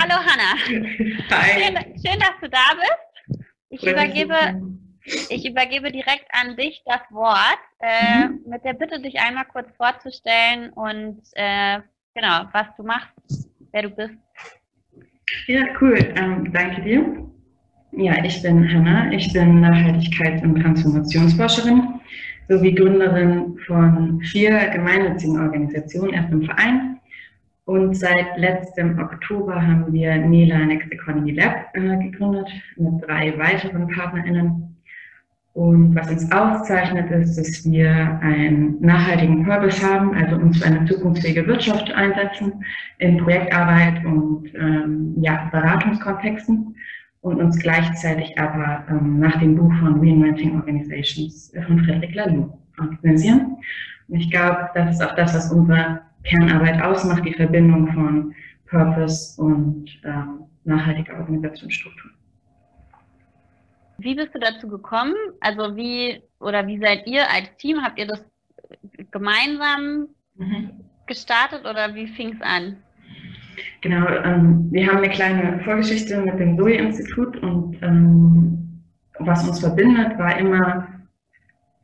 Hallo Hanna. Hi. Schön, schön, dass du da bist. Ich übergebe, ich übergebe direkt an dich das Wort äh, mhm. mit der Bitte, dich einmal kurz vorzustellen und äh, genau, was du machst, wer du bist. Ja, cool. Ähm, danke dir. Ja, ich bin Hanna. Ich bin Nachhaltigkeits- und Transformationsforscherin sowie Gründerin von vier gemeinnützigen Organisationen, erst im Verein und seit letztem Oktober haben wir Nela Next Economy Lab äh, gegründet mit drei weiteren PartnerInnen. Und was uns auszeichnet, ist, dass wir einen nachhaltigen Purpose haben, also uns für eine zukunftsfähige Wirtschaft einsetzen in Projektarbeit und ähm, ja, Beratungskontexten und uns gleichzeitig aber ähm, nach dem Buch von Reinventing Organizations von Frederic Laloux organisieren. Und ich glaube, das ist auch das, was unsere Kernarbeit ausmacht, die Verbindung von Purpose und ähm, nachhaltiger Organisationsstruktur. Wie bist du dazu gekommen? Also wie oder wie seid ihr als Team? Habt ihr das gemeinsam mhm. gestartet oder wie fing es an? Genau, ähm, wir haben eine kleine Vorgeschichte mit dem Zoe-Institut und ähm, was uns verbindet, war immer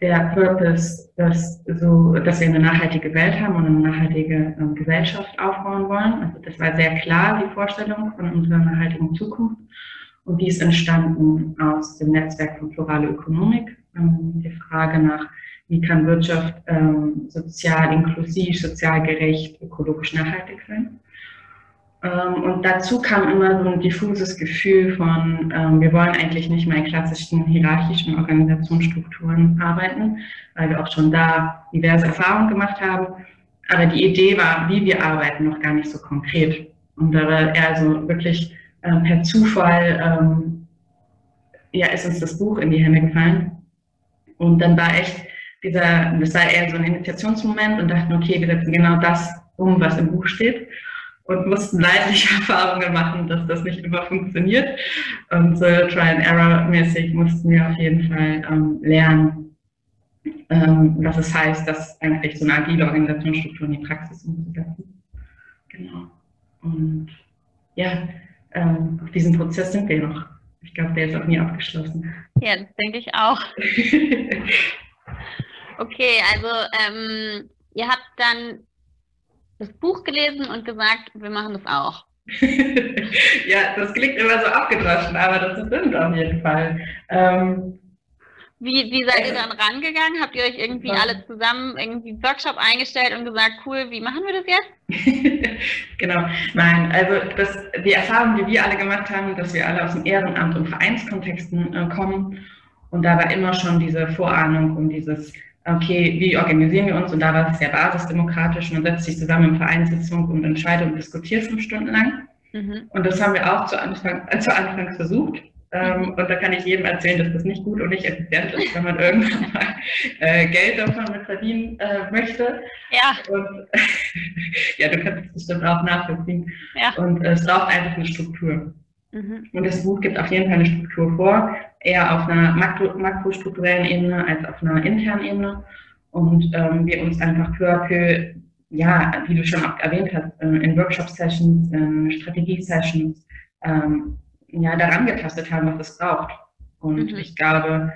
der Purpose, dass, so, dass wir eine nachhaltige Welt haben und eine nachhaltige ähm, Gesellschaft aufbauen wollen. Also das war sehr klar, die Vorstellung von unserer nachhaltigen Zukunft. Und die ist entstanden aus dem Netzwerk von Plurale Ökonomik. Ähm, die Frage nach, wie kann Wirtschaft ähm, sozial inklusiv, sozial gerecht, ökologisch nachhaltig sein. Ähm, und dazu kam immer so ein diffuses Gefühl von, ähm, wir wollen eigentlich nicht mehr in klassischen hierarchischen Organisationsstrukturen arbeiten, weil wir auch schon da diverse Erfahrungen gemacht haben. Aber die Idee war, wie wir arbeiten, noch gar nicht so konkret. Und da war eher so wirklich äh, per Zufall, ähm, ja, ist uns das Buch in die Hände gefallen. Und dann war echt dieser, das war eher so ein Initiationsmoment und dachten, okay, wir setzen genau das um, was im Buch steht und mussten leidliche Erfahrungen machen, dass das nicht immer funktioniert. Und so Try-and-Error-mäßig mussten wir auf jeden Fall ähm, lernen, ähm, was es heißt, das eigentlich so eine agile Organisationsstruktur in die Praxis umzusetzen. Genau. Und ja, ähm, auf diesem Prozess sind wir noch. Ich glaube, der ist auch nie abgeschlossen. Ja, das denke ich auch. okay, also ähm, ihr habt dann das Buch gelesen und gesagt, wir machen das auch. ja, das klingt immer so abgedroschen, aber das stimmt auf jeden Fall. Ähm, wie, wie seid ihr dann rangegangen? Habt ihr euch irgendwie ja. alle zusammen irgendwie einen Workshop eingestellt und gesagt, cool, wie machen wir das jetzt? genau, nein, also das, die Erfahrung, die wir alle gemacht haben, dass wir alle aus dem Ehrenamt und Vereinskontexten äh, kommen und da war immer schon diese Vorahnung und dieses okay, wie organisieren wir uns? Und da war es sehr basisdemokratisch und dann setzt sich zusammen in Vereinssitzung und entscheidet und diskutiert fünf Stunden lang. Mhm. Und das haben wir auch zu Anfang, äh, zu Anfang versucht. Ähm, mhm. und da kann ich jedem erzählen, dass das nicht gut und nicht effizient ist, wenn man irgendwann mal äh, Geld davon mit verdienen äh, möchte. Ja. Und ja, du kannst es bestimmt auch nachvollziehen. Ja. Und es braucht einfach eine Struktur. Mhm. Und das Buch gibt auf jeden Fall eine Struktur vor, eher auf einer makro, makrostrukturellen Ebene als auf einer internen Ebene. Und ähm, wir uns einfach peu à peu, ja, wie du schon auch erwähnt hast, äh, in Workshop-Sessions, in Strategie-Sessions, ähm, ja, daran getastet haben, was es braucht. Und mhm. ich glaube,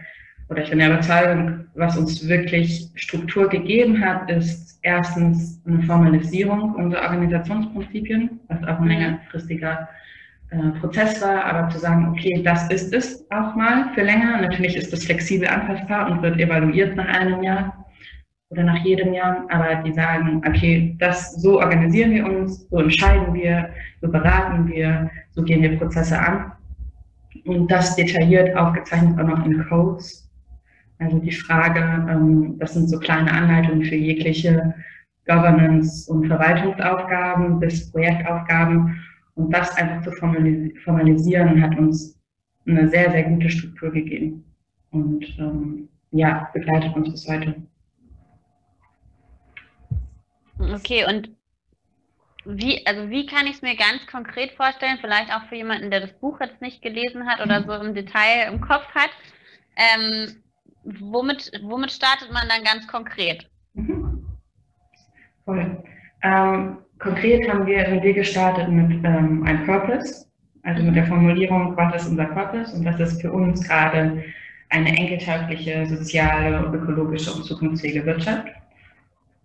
oder ich bin der Überzeugung, was uns wirklich Struktur gegeben hat, ist erstens eine Formalisierung unserer Organisationsprinzipien, was auch ein mhm. längerfristiger äh, Prozess war, aber zu sagen, okay, das ist es auch mal für länger. Natürlich ist das flexibel anpassbar und wird evaluiert nach einem Jahr oder nach jedem Jahr, aber die sagen, okay, das, so organisieren wir uns, so entscheiden wir, so beraten wir, so gehen wir Prozesse an. Und das detailliert aufgezeichnet auch noch in Codes. Also die Frage, ähm, das sind so kleine Anleitungen für jegliche Governance- und Verwaltungsaufgaben bis Projektaufgaben und das einfach zu formalisieren, hat uns eine sehr, sehr gute Struktur gegeben. Und ähm, ja, begleitet uns bis heute. Okay, und wie, also wie kann ich es mir ganz konkret vorstellen, vielleicht auch für jemanden, der das Buch jetzt nicht gelesen hat oder so im Detail im Kopf hat, ähm, womit, womit startet man dann ganz konkret? Mhm. Voll. Ähm, konkret haben wir, sind wir gestartet mit ähm, einem Purpose, also mit der Formulierung, was ist unser Purpose und das ist für uns gerade eine enkeltaugliche, soziale, ökologische und zukunftsfähige Wirtschaft.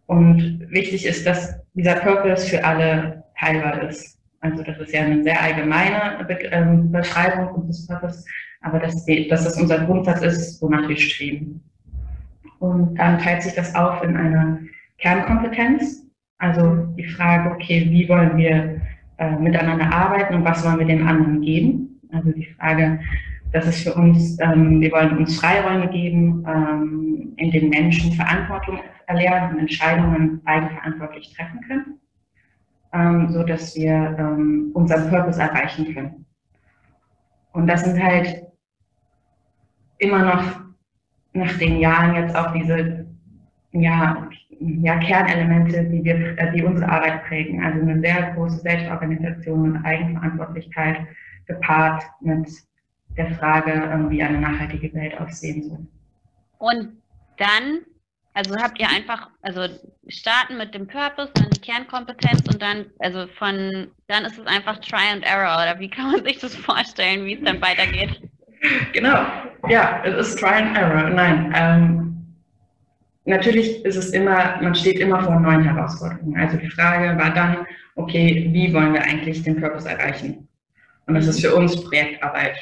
Und wichtig ist, dass dieser Purpose für alle teilbar ist. Also das ist ja eine sehr allgemeine Be ähm, Beschreibung unseres Purpose, aber dass, die, dass das unser Grundsatz ist, wonach wir streben. Und dann teilt sich das auf in eine Kernkompetenz, also die Frage, okay, wie wollen wir äh, miteinander arbeiten und was wollen wir den anderen geben? Also die Frage, das ist für uns, ähm, wir wollen uns Freiräume geben, ähm, in denen Menschen Verantwortung erlernen und Entscheidungen eigenverantwortlich treffen können, ähm, so dass wir ähm, unseren Purpose erreichen können. Und das sind halt immer noch nach den Jahren jetzt auch diese ja, ja, Kernelemente, die, wir, äh, die unsere Arbeit prägen. Also eine sehr große Selbstorganisation und Eigenverantwortlichkeit gepaart mit der Frage, ähm, wie eine nachhaltige Welt aussehen soll. Und dann, also habt ihr einfach, also starten mit dem Purpose, dann die Kernkompetenz und dann, also von, dann ist es einfach Try and Error oder wie kann man sich das vorstellen, wie es dann weitergeht? Genau, ja, es ist Try and Error. Nein, ähm, natürlich ist es immer, man steht immer vor neuen Herausforderungen. Also die Frage war dann, okay, wie wollen wir eigentlich den Purpose erreichen? Und das ist für uns Projektarbeit.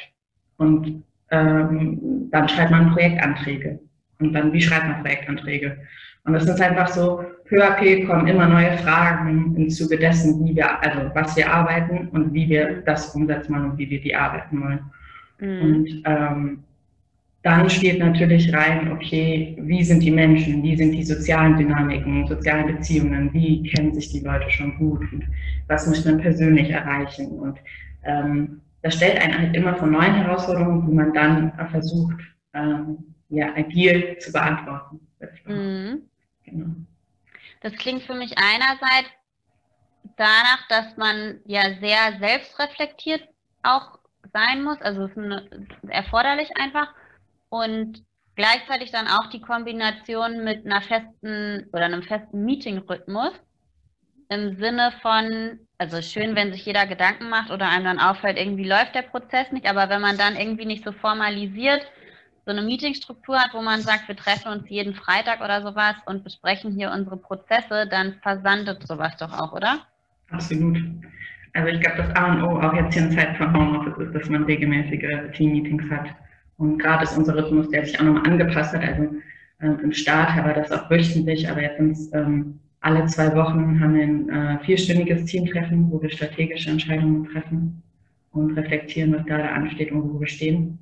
Und ähm, dann schreibt man Projektanträge. Und dann, wie schreibt man Projektanträge? Und es ist einfach so, peu à peu kommen immer neue Fragen im Zuge dessen, wie wir, also was wir arbeiten und wie wir das umsetzen wollen und wie wir die arbeiten wollen. Mhm. Und ähm, dann spielt natürlich rein, okay, wie sind die Menschen, wie sind die sozialen Dynamiken, sozialen Beziehungen, wie kennen sich die Leute schon gut und was muss man persönlich erreichen. Und ähm, das stellt einen halt immer vor neuen Herausforderungen, die man dann versucht, ähm, ja, agil zu beantworten. Mhm. Genau. Das klingt für mich einerseits danach, dass man ja sehr selbstreflektiert auch sein muss, also es ist erforderlich einfach und gleichzeitig dann auch die Kombination mit einer festen oder einem festen Meeting-Rhythmus im Sinne von, also schön, wenn sich jeder Gedanken macht oder einem dann auffällt, irgendwie läuft der Prozess nicht, aber wenn man dann irgendwie nicht so formalisiert so eine Meetingstruktur hat, wo man sagt, wir treffen uns jeden Freitag oder sowas und besprechen hier unsere Prozesse, dann versandet sowas doch auch, oder? Absolut. Also ich glaube, das A und O auch jetzt hier in Zeit von Homeoffice ist, dass man regelmäßige Team-Meetings hat. Und gerade ist unser Rhythmus, der sich auch nochmal angepasst hat. Also ähm, im Start war das auch wöchentlich, aber jetzt es ähm, alle zwei Wochen haben wir ein äh, vierstündiges Teamtreffen, wo wir strategische Entscheidungen treffen und reflektieren, was gerade ansteht und wo wir stehen.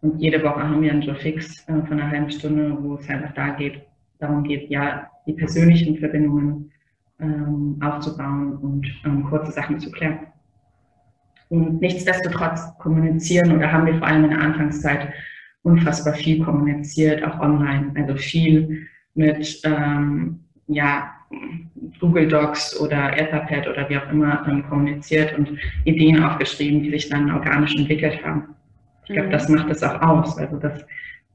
Und jede Woche haben wir einen Joe Fix äh, von einer halben Stunde, wo es einfach da geht, darum geht, ja, die persönlichen Verbindungen ähm, aufzubauen und ähm, kurze Sachen zu klären. Und nichtsdestotrotz kommunizieren oder haben wir vor allem in der Anfangszeit unfassbar viel kommuniziert, auch online. Also viel mit ähm, ja, Google Docs oder Etherpad oder wie auch immer ähm, kommuniziert und Ideen aufgeschrieben, die sich dann organisch entwickelt haben. Ich glaube, das macht es auch aus. Also, dass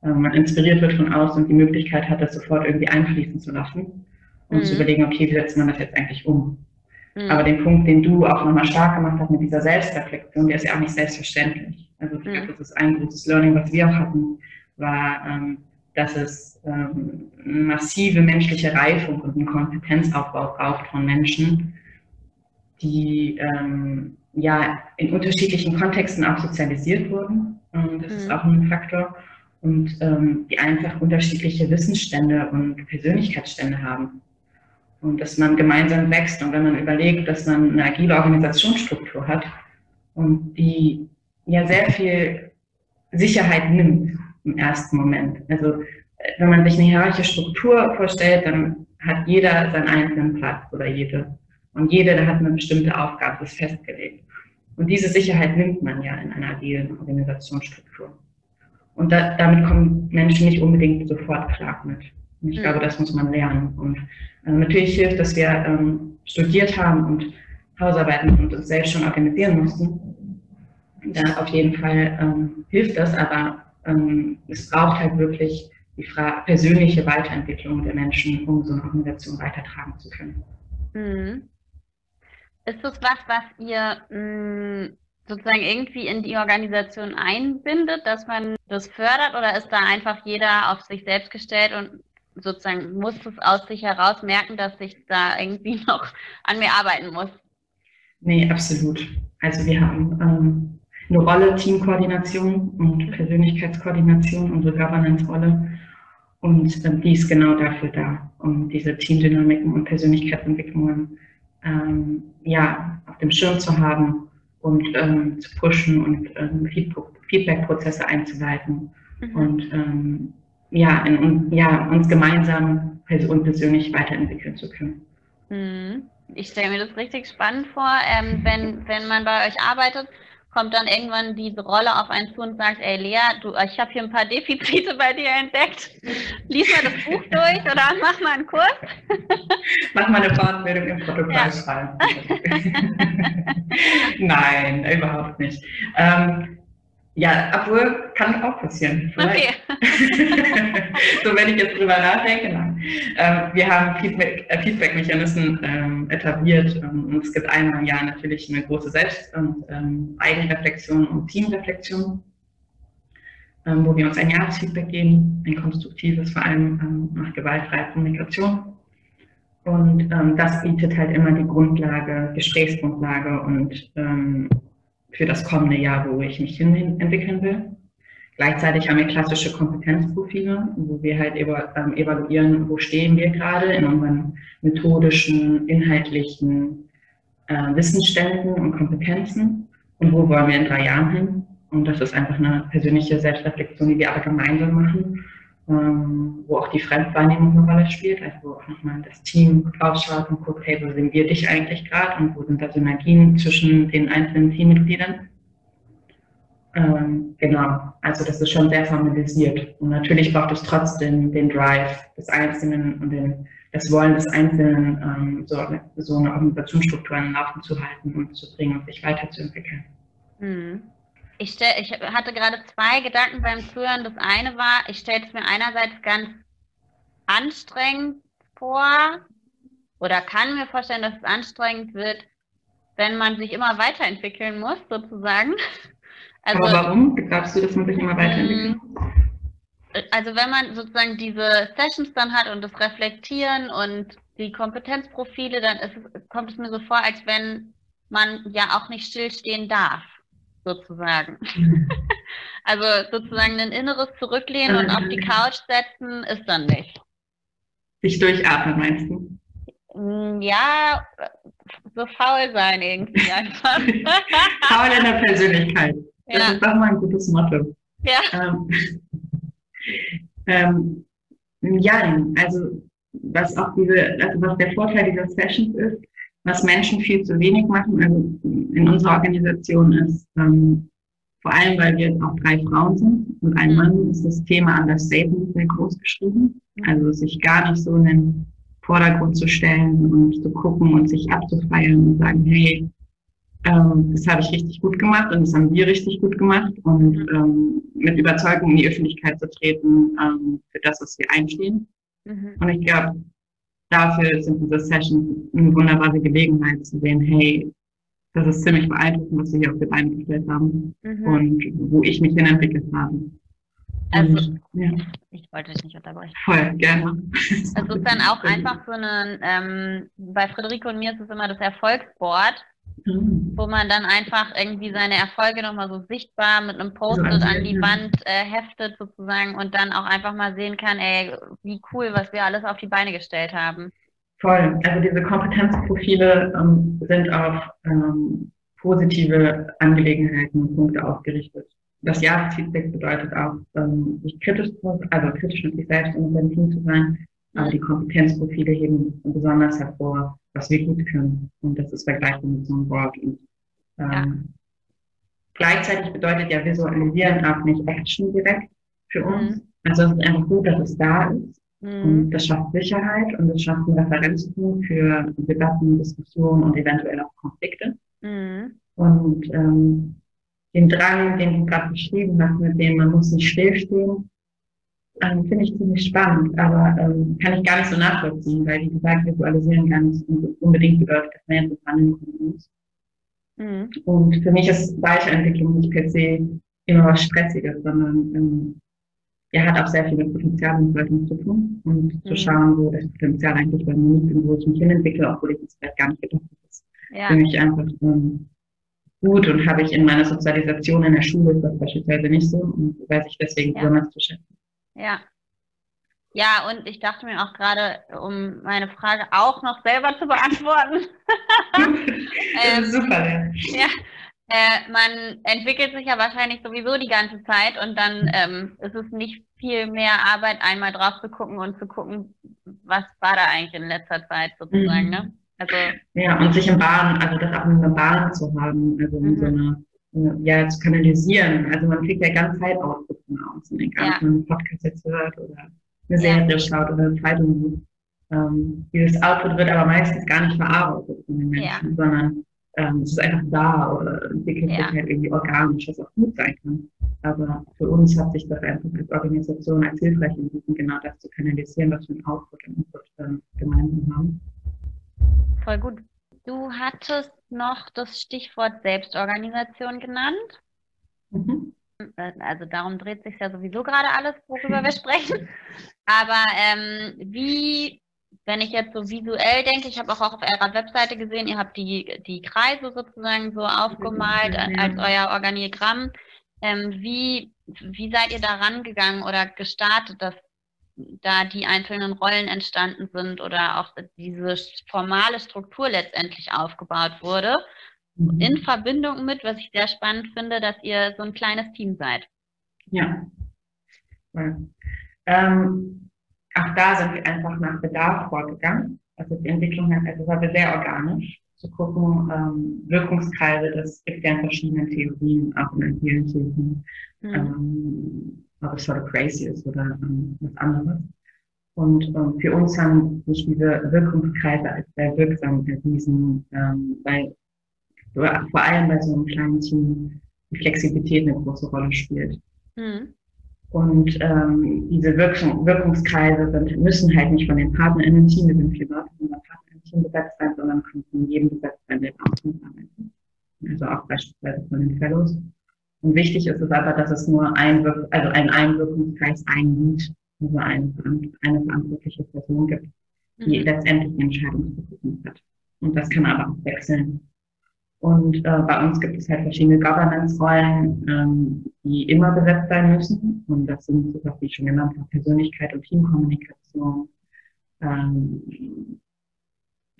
äh, man inspiriert wird von außen und die Möglichkeit hat, das sofort irgendwie einfließen zu lassen und mhm. zu überlegen, okay, wie setzt man das jetzt eigentlich um? Mhm. Aber den Punkt, den du auch nochmal stark gemacht hast mit dieser Selbstreflexion, der ist ja auch nicht selbstverständlich. Also ich mhm. glaube, das ist ein großes Learning, was wir auch hatten, war, ähm, dass es ähm, massive menschliche Reifung und einen Kompetenzaufbau braucht von Menschen, die ähm, ja in unterschiedlichen Kontexten auch sozialisiert wurden. Und das mhm. ist auch ein Faktor. Und ähm, die einfach unterschiedliche Wissensstände und Persönlichkeitsstände haben und dass man gemeinsam wächst. Und wenn man überlegt, dass man eine agile Organisationsstruktur hat und die ja sehr viel Sicherheit nimmt im ersten Moment. Also wenn man sich eine hierarchische Struktur vorstellt, dann hat jeder seinen einzelnen Platz oder jede. Und jeder hat eine bestimmte Aufgabe, das ist festgelegt. Und diese Sicherheit nimmt man ja in einer agilen Organisationsstruktur. Und da, damit kommen Menschen nicht unbedingt sofort klar mit. Und ich mhm. glaube, das muss man lernen. Und äh, natürlich hilft, dass wir ähm, studiert haben und Hausarbeiten und uns selbst schon organisieren mussten. Da auf jeden Fall ähm, hilft das, aber ähm, es braucht halt wirklich die Fra persönliche Weiterentwicklung der Menschen, um so eine Organisation weitertragen zu können. Mhm. Ist das was, was ihr mh, mm, sozusagen irgendwie in die Organisation einbindet, dass man das fördert oder ist da einfach jeder auf sich selbst gestellt und sozusagen muss es aus sich heraus merken, dass ich da irgendwie noch an mir arbeiten muss? Nee, absolut. Also wir haben ähm, eine Rolle Teamkoordination und Persönlichkeitskoordination, unsere Governance-Rolle. Und ähm, die ist genau dafür da, um diese Teamdynamiken und Persönlichkeitsentwicklungen ähm, ja, auf dem Schirm zu haben und ähm, zu pushen und ähm, Feedback-Prozesse einzuleiten mhm. und ähm, ja, in, ja, uns gemeinsam und persönlich weiterentwickeln zu können. Mhm. Ich stelle mir das richtig spannend vor, ähm, wenn, wenn man bei euch arbeitet kommt dann irgendwann diese Rolle auf einen zu und sagt, ey Lea, du, ich habe hier ein paar Defizite bei dir entdeckt. Lies mal das Buch durch oder mach mal einen Kurs. mach mal eine Fortbildung im Protokoll ja. Nein, überhaupt nicht. Ähm, ja, obwohl, kann auch passieren. Vielleicht. Okay. so, wenn ich jetzt drüber nachdenke, nein. Ähm, wir haben äh, Feedback-Mechanismen ähm, etabliert. Ähm, und es gibt einmal im Jahr natürlich eine große Selbst- und ähm, Eigenreflexion und Teamreflexion, ähm, wo wir uns ein Jahresfeedback geben, ein konstruktives, vor allem ähm, nach gewaltfreier Kommunikation. Und das bietet halt immer die Grundlage, Gesprächsgrundlage und für das kommende Jahr, wo ich mich hin entwickeln will. Gleichzeitig haben wir klassische Kompetenzprofile, wo wir halt ähm, evaluieren, wo stehen wir gerade in unseren methodischen, inhaltlichen äh, Wissensständen und Kompetenzen und wo wollen wir in drei Jahren hin. Und das ist einfach eine persönliche Selbstreflexion, die wir alle gemeinsam machen ähm, wo auch die Fremdwahrnehmung eine Rolle spielt, also wo auch nochmal das Team rausschaut und guckt, hey, wo sind wir dich eigentlich gerade und wo sind da Synergien zwischen den einzelnen Teammitgliedern. Ähm, genau, also das ist schon sehr formalisiert. Und natürlich braucht es trotzdem den Drive des Einzelnen und den, das Wollen des Einzelnen, ähm, so, so eine Organisationsstruktur an Laufen zu halten und zu bringen und sich weiterzuentwickeln. Mhm. Ich, stell, ich hatte gerade zwei Gedanken beim Zuhören. Das eine war, ich stelle es mir einerseits ganz anstrengend vor oder kann mir vorstellen, dass es anstrengend wird, wenn man sich immer weiterentwickeln muss, sozusagen. Also, Aber warum glaubst du, dass man sich immer weiterentwickelt? Also wenn man sozusagen diese Sessions dann hat und das Reflektieren und die Kompetenzprofile, dann ist, kommt es mir so vor, als wenn man ja auch nicht stillstehen darf sozusagen. Mhm. also sozusagen ein inneres Zurücklehnen und auf die Couch setzen ist dann nicht. Sich durchatmen, meinst du? Mm, ja, so faul sein irgendwie einfach. faul in der Persönlichkeit. Das ja. ist doch mal ein gutes Motto. Ja. Ähm, ähm, ja, also was auch diese, also was der Vorteil dieser Sessions ist, was Menschen viel zu wenig machen, also in unserer Organisation ist, ähm, vor allem weil wir auch drei Frauen sind und ein Mann, ist das Thema Understatement sehr groß geschrieben. Also sich gar nicht so in den Vordergrund zu stellen und zu gucken und sich abzufeiern und sagen, hey, ähm, das habe ich richtig gut gemacht und das haben wir richtig gut gemacht und ähm, mit Überzeugung in die Öffentlichkeit zu treten ähm, für das, was wir einstehen. Mhm. Und ich glaube, dafür sind diese Sessions eine wunderbare Gelegenheit zu sehen, hey, das ist ziemlich beeindruckend, was wir hier auf die Beine gestellt haben mhm. und wo ich mich hin entwickelt habe. Also, und, ja. ich wollte dich nicht unterbrechen. Voll, gerne. Es ist dann auch einfach so ein, ähm, bei Friederike und mir ist es immer das Erfolgsboard, mhm. wo man dann einfach irgendwie seine Erfolge nochmal so sichtbar mit einem Post-it an die Wand äh, heftet sozusagen und dann auch einfach mal sehen kann, ey, wie cool, was wir alles auf die Beine gestellt haben. Voll. Also diese Kompetenzprofile ähm, sind auf ähm, positive Angelegenheiten und Punkte ausgerichtet. Das Jahresfeedback bedeutet auch, ähm, sich kritisch, also kritisch mit sich selbst und mit dem Team zu sein. Aber die Kompetenzprofile heben besonders hervor, was wir gut können. Und das ist vergleichbar mit so einem Wort. Und, ähm, ja. Gleichzeitig bedeutet ja Visualisieren auch nicht Action direkt für uns. Mhm. Also es ist einfach gut, dass es da ist. Mhm. Und das schafft Sicherheit und das schafft einen Referenzpunkt für Debatten, Diskussionen und eventuell auch Konflikte. Mhm. Und ähm, den Drang, den du gerade beschrieben hast, mit dem man muss nicht stillstehen, ähm, finde ich ziemlich spannend, aber ähm, kann ich gar nicht so nachvollziehen, weil, wie gesagt, visualisieren gar nicht unbedingt bedeutet, dass man jetzt handeln muss. Mhm. Und für mich ist Weiterentwicklung nicht per se immer was Stressiges, sondern ähm, er hat auch sehr viel mit Potenzialentfaltung zu tun und mhm. zu schauen, wo das Potenzial eigentlich bei mir liegt und wo ich mich hinentwickle, obwohl ich das vielleicht gar nicht gedacht habe. Das ja. für mich einfach ähm, gut und habe ich in meiner Sozialisation in der Schule das beispielsweise nicht so und weiß ich deswegen ja. besonders zu schätzen. Ja. Ja, und ich dachte mir auch gerade, um meine Frage auch noch selber zu beantworten. ähm, super, ja. ja äh, man entwickelt sich ja wahrscheinlich sowieso die ganze Zeit und dann ähm, ist es nicht viel mehr Arbeit, einmal drauf zu gucken und zu gucken, was war da eigentlich in letzter Zeit sozusagen, mhm. ne? Also, ja, und sich im Bahn, also das auch in der Bahn zu haben, also in mhm. so einer ja, zu kanalisieren. Also man kriegt ja ganz Zeit Output von außen, egal ja. ob man einen Podcast jetzt hört oder eine Serie ja. schaut oder eine Zeitung. Ähm, dieses Output wird aber meistens gar nicht verarbeitet von den Menschen, ja. sondern ähm, es ist einfach da oder entwickelt sich halt irgendwie organisch, was auch gut sein kann. Aber für uns hat sich das einfach als Organisation als hilfreich entwickelt, genau das zu kanalisieren, was wir ein Output und Input ähm, gemeinsam haben. Voll gut. Du hattest noch das Stichwort Selbstorganisation genannt. Mhm. Also darum dreht sich ja sowieso gerade alles, worüber wir sprechen. Aber ähm, wie, wenn ich jetzt so visuell denke, ich habe auch auf eurer Webseite gesehen, ihr habt die, die Kreise sozusagen so aufgemalt als euer Organigramm. Ähm, wie, wie seid ihr da rangegangen oder gestartet, das da die einzelnen Rollen entstanden sind oder auch diese formale Struktur letztendlich aufgebaut wurde. Mhm. In Verbindung mit, was ich sehr spannend finde, dass ihr so ein kleines Team seid. Ja. ja. Ähm, auch da sind wir einfach nach Bedarf vorgegangen. Also die Entwicklung hat, also war sehr organisch zu gucken, ähm, Wirkungskreise, das gibt ja in verschiedenen Theorien, auch in vielen Theorien. Mhm. Ähm, ob es sort of crazy ist oder ähm, was anderes. Und ähm, für uns haben sich diese Wirkungskreise als sehr wirksam erwiesen, ähm, weil vor allem bei so einem kleinen Team die Flexibilität eine große Rolle spielt. Mhm. Und ähm, diese Wirkung, Wirkungskreise sind, müssen halt nicht von den PartnerInnen Team, wir sind vier Leute, von den PartnerInnen Team besetzt sein, sondern können von jedem besetzt sein, der auch mitarbeiten. Also auch beispielsweise von den Fellows. Und wichtig ist es aber, dass es nur ein, also ein Einwirkungskreis, ein Lied, also eine, eine verantwortliche Person gibt, die mhm. letztendlich die Entscheidungsbefugnis hat. Und das kann aber auch wechseln. Und äh, bei uns gibt es halt verschiedene Governance-Rollen, ähm, die immer besetzt sein müssen. Und das sind so was, wie schon genannt Persönlichkeit und Teamkommunikation, ähm,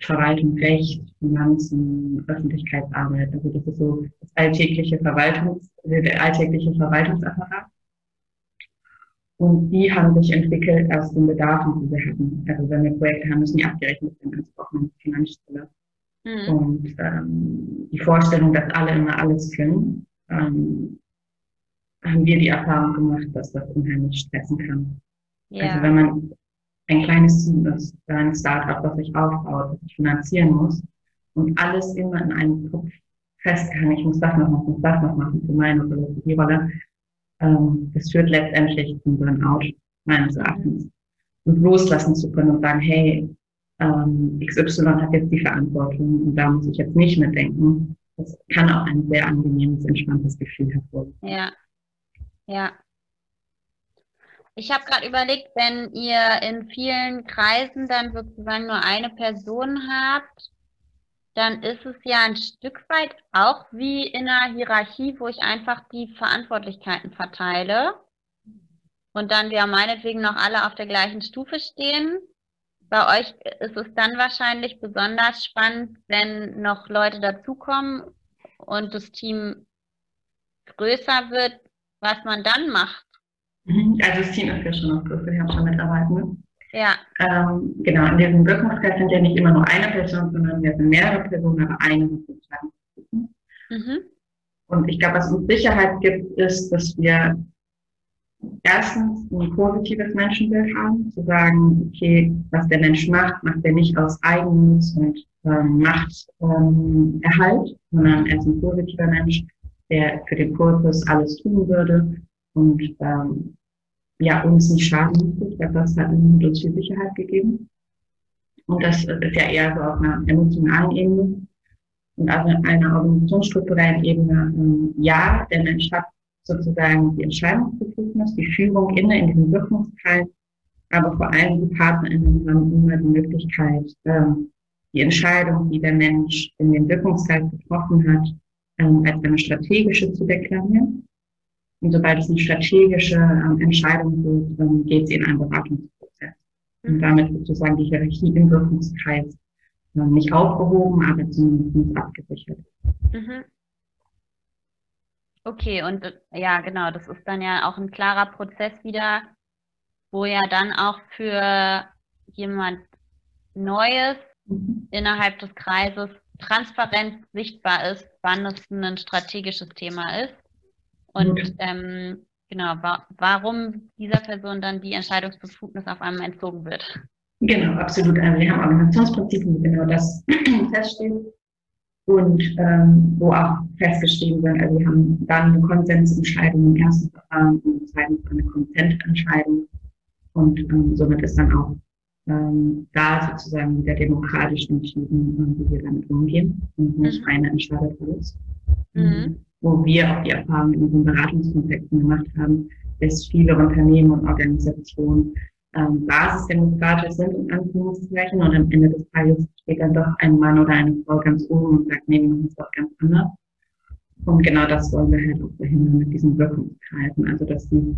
Verwaltung, Recht, Finanzen, Öffentlichkeitsarbeit. Also das ist so das alltägliche Verwaltungs, der alltägliche Verwaltungsapparat. Und die haben sich entwickelt aus den Bedarfen, die wir hatten. Also wenn wir Projekte haben, müssen die abgerechnet werden, also auch eine Finanzstelle. Mhm. Und ähm, die Vorstellung, dass alle immer alles können, ähm, haben wir die Erfahrung gemacht, dass das unheimlich stressen kann. Ja. Also wenn man ein kleines Team ist, ein Startup, das sich aufbaut, das sich finanzieren muss und alles immer in einem Kopf fest kann, ich muss das noch machen, muss das noch machen für meine oder für die Rolle, ähm, das führt letztendlich zum Burnout, meines Erachtens. Und loslassen zu können und sagen, hey, ähm, XY hat jetzt die Verantwortung und da muss ich jetzt nicht mitdenken. Das kann auch ein sehr angenehmes, entspanntes Gefühl hervorrufen. Ja, ja. Ich habe gerade überlegt, wenn ihr in vielen Kreisen dann sozusagen nur eine Person habt, dann ist es ja ein Stück weit auch wie in einer Hierarchie, wo ich einfach die Verantwortlichkeiten verteile und dann wir meinetwegen noch alle auf der gleichen Stufe stehen. Bei euch ist es dann wahrscheinlich besonders spannend, wenn noch Leute dazukommen und das Team größer wird, was man dann macht. Mhm. Also das Team ist ja schon größer, wir haben schon Mitarbeitende. Ja. Ähm, genau, in diesem Wirkungskreis sind ja nicht immer nur eine Person, sondern wir sind mehrere Personen, aber eine sozusagen. Mhm. Und ich glaube, was uns Sicherheit gibt, ist, dass wir erstens ein positives Menschenbild haben, zu sagen, okay, was der Mensch macht, macht er nicht aus Eigennutz und ähm, Machterhalt, ähm, sondern er ist ein positiver Mensch, der für den Purpose alles tun würde und ähm, ja, uns nicht schaden möchte. Ich das hat uns viel Sicherheit gegeben. Und das ist ja eher so auf einer emotionalen Ebene. Und auf einer organisationsstrukturellen Ebene, ähm, ja, der Mensch hat sozusagen die Entscheidungsbefugnis, die Führung inne in diesem Wirkungskreis, aber vor allem die PartnerInnen haben immer die Möglichkeit, ähm, die Entscheidung, die der Mensch in den Wirkungskreis getroffen hat, ähm, als eine strategische zu deklarieren. Und sobald es eine strategische ähm, Entscheidung wird, geht sie in einen Beratungsprozess. Und mhm. damit sozusagen die Hierarchie im Wirkungskreis ähm, nicht aufgehoben, aber zumindest abgesichert. Mhm. Okay, und ja, genau, das ist dann ja auch ein klarer Prozess wieder, wo ja dann auch für jemand Neues mhm. innerhalb des Kreises transparent sichtbar ist, wann es ein strategisches Thema ist und mhm. ähm, genau, wa warum dieser Person dann die Entscheidungsbefugnis auf einmal entzogen wird. Genau, absolut. Also wir haben Organisationsprinzipien, wo genau das feststeht und ähm, wo auch festgeschrieben wird, also wir haben dann eine Konsensentscheidung im ersten Verfahren und zweitens eine Konsententscheidung und ähm, somit ist dann auch ähm, da sozusagen wieder demokratisch entschieden, wie wir damit umgehen und nicht mhm. eine entscheidet alles. Mhm. Wo wir auch die Erfahrung in unseren Beratungskontexten gemacht haben, dass viele Unternehmen und Organisationen ähm, basisdemokratisch sind, in Anführungszeichen, und am Ende des Tages steht dann doch ein Mann oder eine Frau ganz oben und sagt, nee, wir machen es doch ganz anders. Und genau das wollen wir halt auch verhindern mit diesen Wirkungskreisen. Also, dass die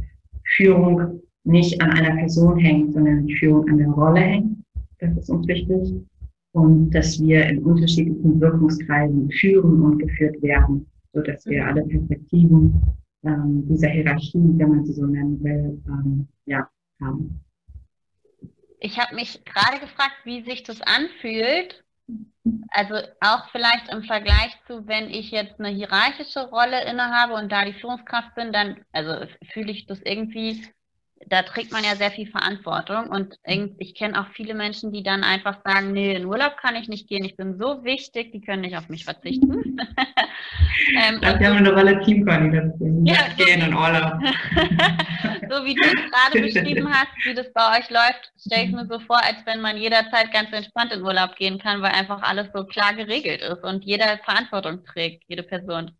Führung nicht an einer Person hängt, sondern die Führung an der Rolle hängt. Das ist uns wichtig. Und dass wir in unterschiedlichen Wirkungskreisen führen und geführt werden, so dass wir alle Perspektiven ähm, dieser Hierarchie, wenn man sie so nennen will, ähm, ja, haben. Ich habe mich gerade gefragt, wie sich das anfühlt. Also auch vielleicht im Vergleich zu, wenn ich jetzt eine hierarchische Rolle innehabe und da die Führungskraft bin, dann also fühle ich das irgendwie da trägt man ja sehr viel Verantwortung und ich kenne auch viele Menschen, die dann einfach sagen, nee, in Urlaub kann ich nicht gehen, ich bin so wichtig, die können nicht auf mich verzichten. ähm, das haben eine Rolle Teamkoordination. Ja, so gehen in Urlaub. so wie du es gerade beschrieben hast, wie das bei euch läuft, stelle ich mir so vor, als wenn man jederzeit ganz entspannt in Urlaub gehen kann, weil einfach alles so klar geregelt ist und jeder Verantwortung trägt, jede Person.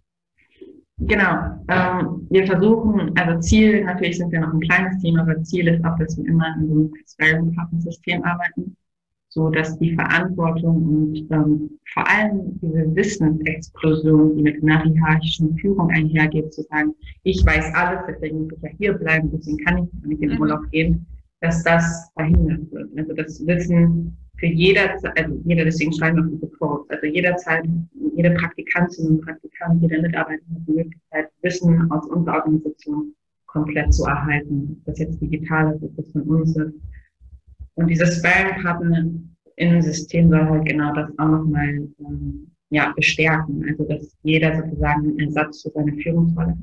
Genau. Ähm, wir versuchen, also Ziel, natürlich sind wir noch ein kleines Team, aber Ziel ist auch, dass wir immer in so einem Sparring-System arbeiten, so dass die Verantwortung und ähm, vor allem diese Wissensexplosion, die mit einer hierarchischen Führung einhergeht, zu sagen, ich weiß alles, deswegen muss ich ja hier bleiben, deswegen kann ich nicht in den mhm. Urlaub gehen, dass das verhindert wird. Also das Wissen für jeder, also jeder, deswegen schreiben wir diese Quotes, also jederzeit, jede Praktikantin und Praktikant, jeder Mitarbeiter hat die Möglichkeit, Wissen aus unserer Organisation komplett zu erhalten. Ob das jetzt digital ist, ob das von uns ist. Und dieses Sparring-Partner im System soll halt genau das auch nochmal ähm, ja, bestärken. Also dass jeder sozusagen einen Ersatz für seine Führungsrolle hat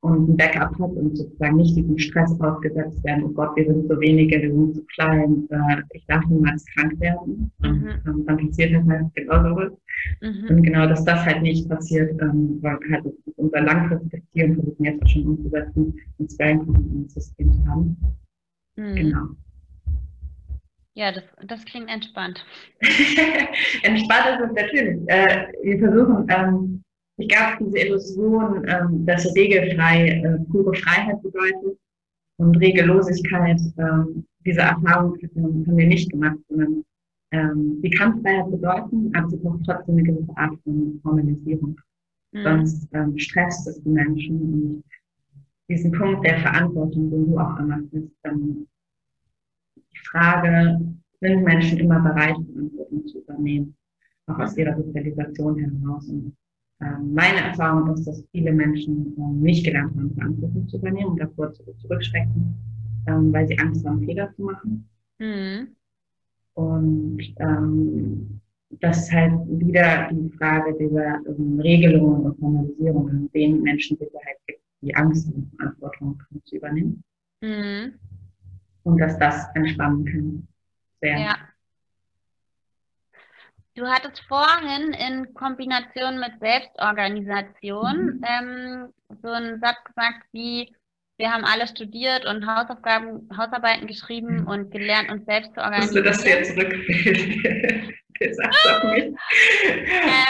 und ein Backup hat und sozusagen nicht diesem Stress ausgesetzt werden, oh Gott, wir sind so wenige, wir sind so klein, äh, ich darf niemals krank werden. Mhm. Und, dann passiert das halt genau sowas. Mhm. Und genau, dass das halt nicht passiert, ähm, weil halt unser langfristiges Ziel und versuchen jetzt schon umzusetzen, ein Sparing-System zu haben. Mhm. Genau. Ja, das, das klingt entspannt. entspannt ist es natürlich. Äh, wir versuchen, ähm, ich gab diese Illusion, ähm, dass regelfrei äh, pure Freiheit bedeutet und Regellosigkeit. Ähm, diese Erfahrung haben wir nicht gemacht, sondern ähm, sie kann Freiheit bedeuten, aber sie braucht trotzdem eine gewisse Art von Formalisierung. Mhm. Sonst ähm, stresst es die Menschen und diesen Punkt der Verantwortung, den du auch gemacht hast, ähm, die Frage, sind Menschen immer bereit, Verantwortung zu übernehmen, auch aus ihrer Sozialisation heraus. Und meine Erfahrung ist, dass viele Menschen ähm, nicht gelernt haben, Verantwortung zu übernehmen und davor zurückschrecken, ähm, weil sie Angst haben, Fehler zu machen. Mhm. Und ähm, das ist halt wieder die Frage dieser ähm, Regelungen und Formalisierungen, denen Menschen Sicherheit gibt, die Angst haben, Verantwortung zu übernehmen. Mhm. Und dass das entspannen kann. Sehr. Ja. Du hattest vorhin in Kombination mit Selbstorganisation mhm. ähm, so einen Satz gesagt wie, wir haben alle studiert und Hausaufgaben, Hausarbeiten geschrieben und gelernt, uns selbst zu organisieren. Wusste, dass der zurückfällt. der sagt doch nicht.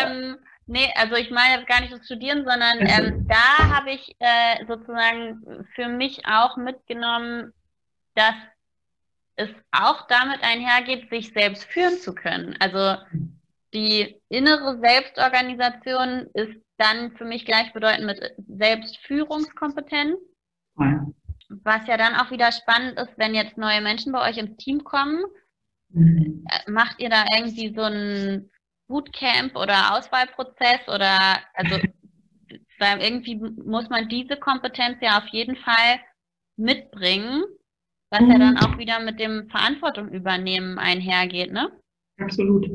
ähm, nee, also ich meine jetzt gar nicht das Studieren, sondern ähm, da habe ich äh, sozusagen für mich auch mitgenommen, dass es auch damit einhergeht, sich selbst führen zu können. Also die innere Selbstorganisation ist dann für mich gleichbedeutend mit Selbstführungskompetenz. Ja. Was ja dann auch wieder spannend ist, wenn jetzt neue Menschen bei euch ins Team kommen. Mhm. Äh, macht ihr da irgendwie so ein Bootcamp oder Auswahlprozess oder also weil irgendwie muss man diese Kompetenz ja auf jeden Fall mitbringen, was mhm. ja dann auch wieder mit dem Verantwortung übernehmen einhergeht, ne? Absolut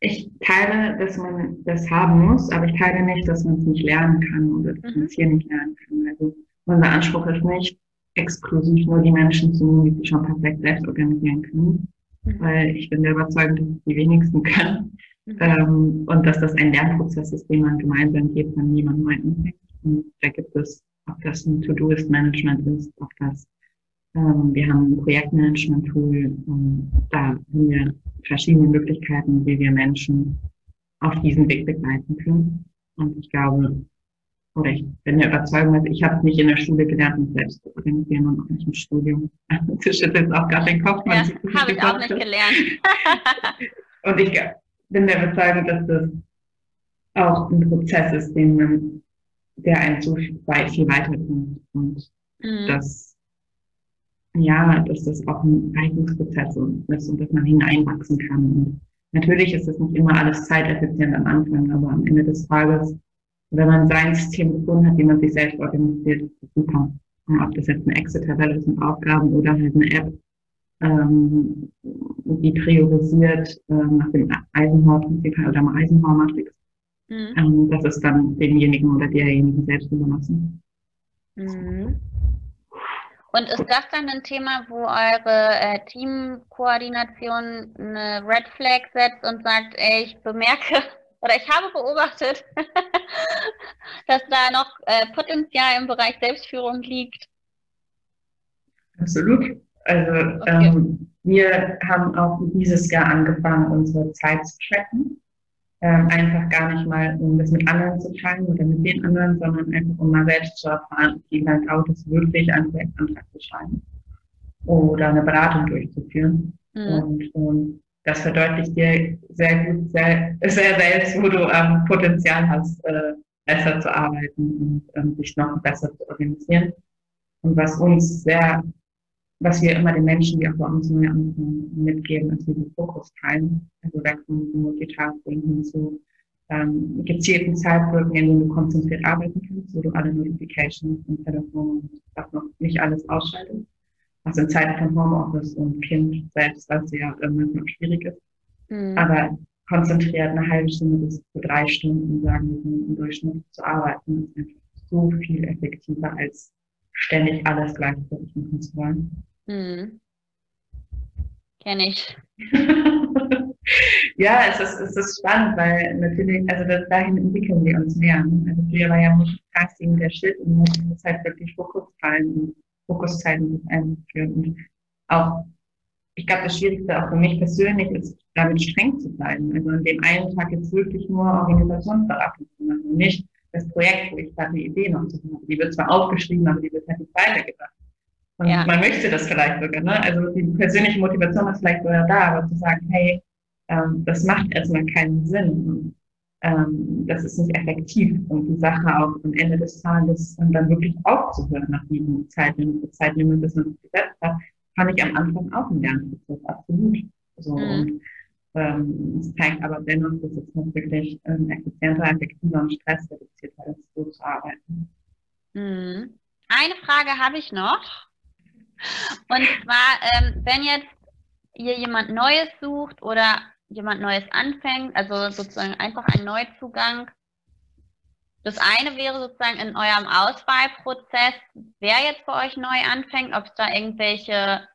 ich teile, dass man das haben muss, aber ich teile nicht, dass man es nicht lernen kann oder dass man es hier nicht lernen kann. Also unser Anspruch ist nicht, exklusiv nur die Menschen zu nehmen, die sich schon perfekt selbst organisieren können, mhm. weil ich bin der Überzeugung, dass es die wenigsten können mhm. ähm, und dass das ein Lernprozess ist, den man gemeinsam geht, wenn jemand neu anfängt. Und da gibt es, ob das ein To-Do-Ist-Management ist, ob das ähm, wir haben ein Projektmanagement-Tool. Da haben wir verschiedene Möglichkeiten, wie wir Menschen auf diesen Weg begleiten können. Und ich glaube, oder ich bin der Überzeugung, also ich habe nicht in der Schule gelernt, mich selbst zu organisieren und auch nicht im Studium. Du schüttelst auch gerade den Kopf. Ja, habe ich auch nicht gelernt. und ich bin der Überzeugung, dass das auch ein Prozess ist, den man, der einen so viel weiterbringt. Und mhm. das ja, dass das auch ein Eignungsprozess ist und dass man hineinwachsen kann. Und natürlich ist das nicht immer alles zeiteffizient am Anfang, aber am Ende des Tages, wenn man sein System gefunden hat, wie man sich selbst organisiert, ist das super. ob das jetzt eine Excel-Tabelle ist mit Aufgaben oder halt eine App, ähm, die priorisiert äh, nach dem Eisenhower-Prinzip oder dem Eisenhower-Matrix. Mhm. Ähm, das ist dann demjenigen oder derjenigen selbst überlassen. Mhm. Und ist das dann ein Thema, wo eure äh, Teamkoordination eine Red Flag setzt und sagt, ey, ich bemerke oder ich habe beobachtet, dass da noch äh, Potenzial im Bereich Selbstführung liegt? Absolut. Also okay. ähm, wir haben auch dieses Jahr angefangen, unsere Zeit zu tracken ähm, einfach gar nicht mal, um das mit anderen zu teilen oder mit den anderen, sondern einfach, um mal selbst zu erfahren, wie lange dauert es wirklich, einen Projektantrag zu schreiben oder eine Beratung durchzuführen. Mhm. Und, und das verdeutlicht dir sehr gut, sehr, sehr selbst, wo du ähm, Potenzial hast, äh, besser zu arbeiten und ähm, sich noch besser zu organisieren. Und was uns sehr was wir immer den Menschen, die auch bei uns neu anfangen, mitgeben, ist diesen Fokus teilen. Also weg von Multitasking hin zu ähm, gezielten Zeitblöcken, in denen du konzentriert arbeiten kannst, wo du alle Notifications im Telefon und was noch nicht alles ausschaltest. Was in Zeiten von Homeoffice und Kind selbst, was ja manchmal schwierig ist. Mhm. Aber konzentriert eine halbe Stunde bis zu drei Stunden, sagen wir, im Durchschnitt zu arbeiten, ist einfach so viel effektiver als ständig alles gleichzeitig machen zu wollen. Hm. Kenne ich. ja, es ist, es ist spannend, weil natürlich, also das, dahin entwickeln wir uns mehr. Ne? Also früher war ja Multitasking der Shit und jetzt muss halt wirklich Fokus teilen und Fokuszeiten einführen. Und auch, ich glaube, das Schwierigste auch für mich persönlich ist, damit streng zu bleiben. Also an dem einen Tag jetzt wirklich nur Organisationsberatung zu machen. Nicht das Projekt, wo ich gerade eine Idee noch zu habe. Die wird zwar aufgeschrieben, aber die wird halt nicht weitergedacht. Und ja. man möchte das vielleicht sogar, ne? Also die persönliche Motivation ist vielleicht sogar da, aber zu sagen, hey, ähm, das macht erstmal keinen Sinn. Und, ähm, das ist nicht effektiv. Und die Sache auch am Ende des Tages dann wirklich aufzuhören nach diesem Zeitlimit, Zeitlimit, das man gesetzt hat, fand ich am Anfang auch ein Lernprozess, absolut. So, mhm. und ähm, es zeigt aber dennoch, dass es noch wirklich ähm, effizienter, effektiver und stressreduzierter ist, so zu arbeiten. Mhm. Eine Frage habe ich noch. Und zwar, ähm, wenn jetzt ihr jemand Neues sucht oder jemand Neues anfängt, also sozusagen einfach ein Neuzugang. Das eine wäre sozusagen in eurem Auswahlprozess, wer jetzt bei euch neu anfängt, ob es da irgendwelche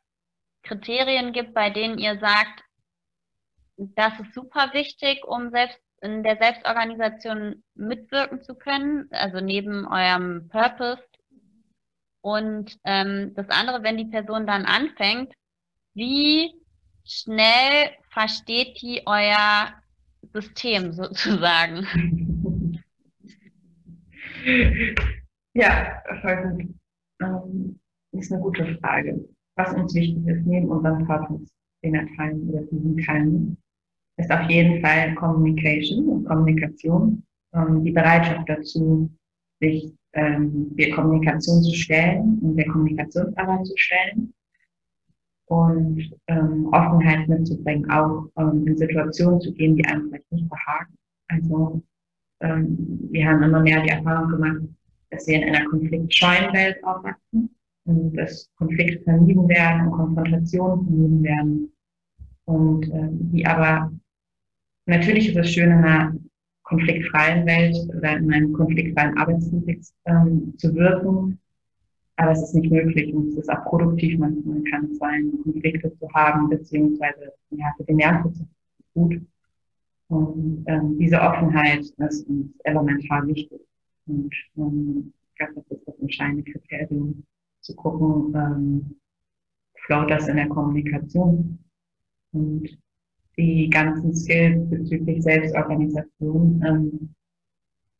Kriterien gibt, bei denen ihr sagt, das ist super wichtig, um selbst in der Selbstorganisation mitwirken zu können, also neben eurem Purpose Und ähm, das andere, wenn die Person dann anfängt, wie schnell versteht die euer System sozusagen? Ja, voll gut. Ähm, ist eine gute Frage. Was uns wichtig ist, neben unseren Purpose, den er teilen oder diesen teilen, ist auf jeden Fall Communication und Kommunikation, ähm, die Bereitschaft dazu, sich ähm, der Kommunikation zu stellen und der Kommunikationsarbeit zu stellen und ähm, Offenheit mitzubringen, auch ähm, in Situationen zu gehen, die einem vielleicht nicht behagen. Also ähm, wir haben immer mehr die Erfahrung gemacht, dass wir in einer konfliktscheuen Welt aufwachsen und dass Konflikte vermieden werden und Konfrontationen vermieden werden. Und äh, die aber, natürlich ist es schön, in einer konfliktfreien Welt oder in einem konfliktfreien Arbeitskontext ähm, zu wirken, aber es ist nicht möglich und es ist auch produktiv manchmal kann es sein, Konflikte zu haben, beziehungsweise ja, für den Lernprozess gut. Und ähm, diese Offenheit ist uns elementar wichtig. Und ähm, ich glaube, das ist das entscheidende Kriterium, zu gucken, ähm, float das in der Kommunikation. Und die ganzen Skills bezüglich Selbstorganisation, ähm,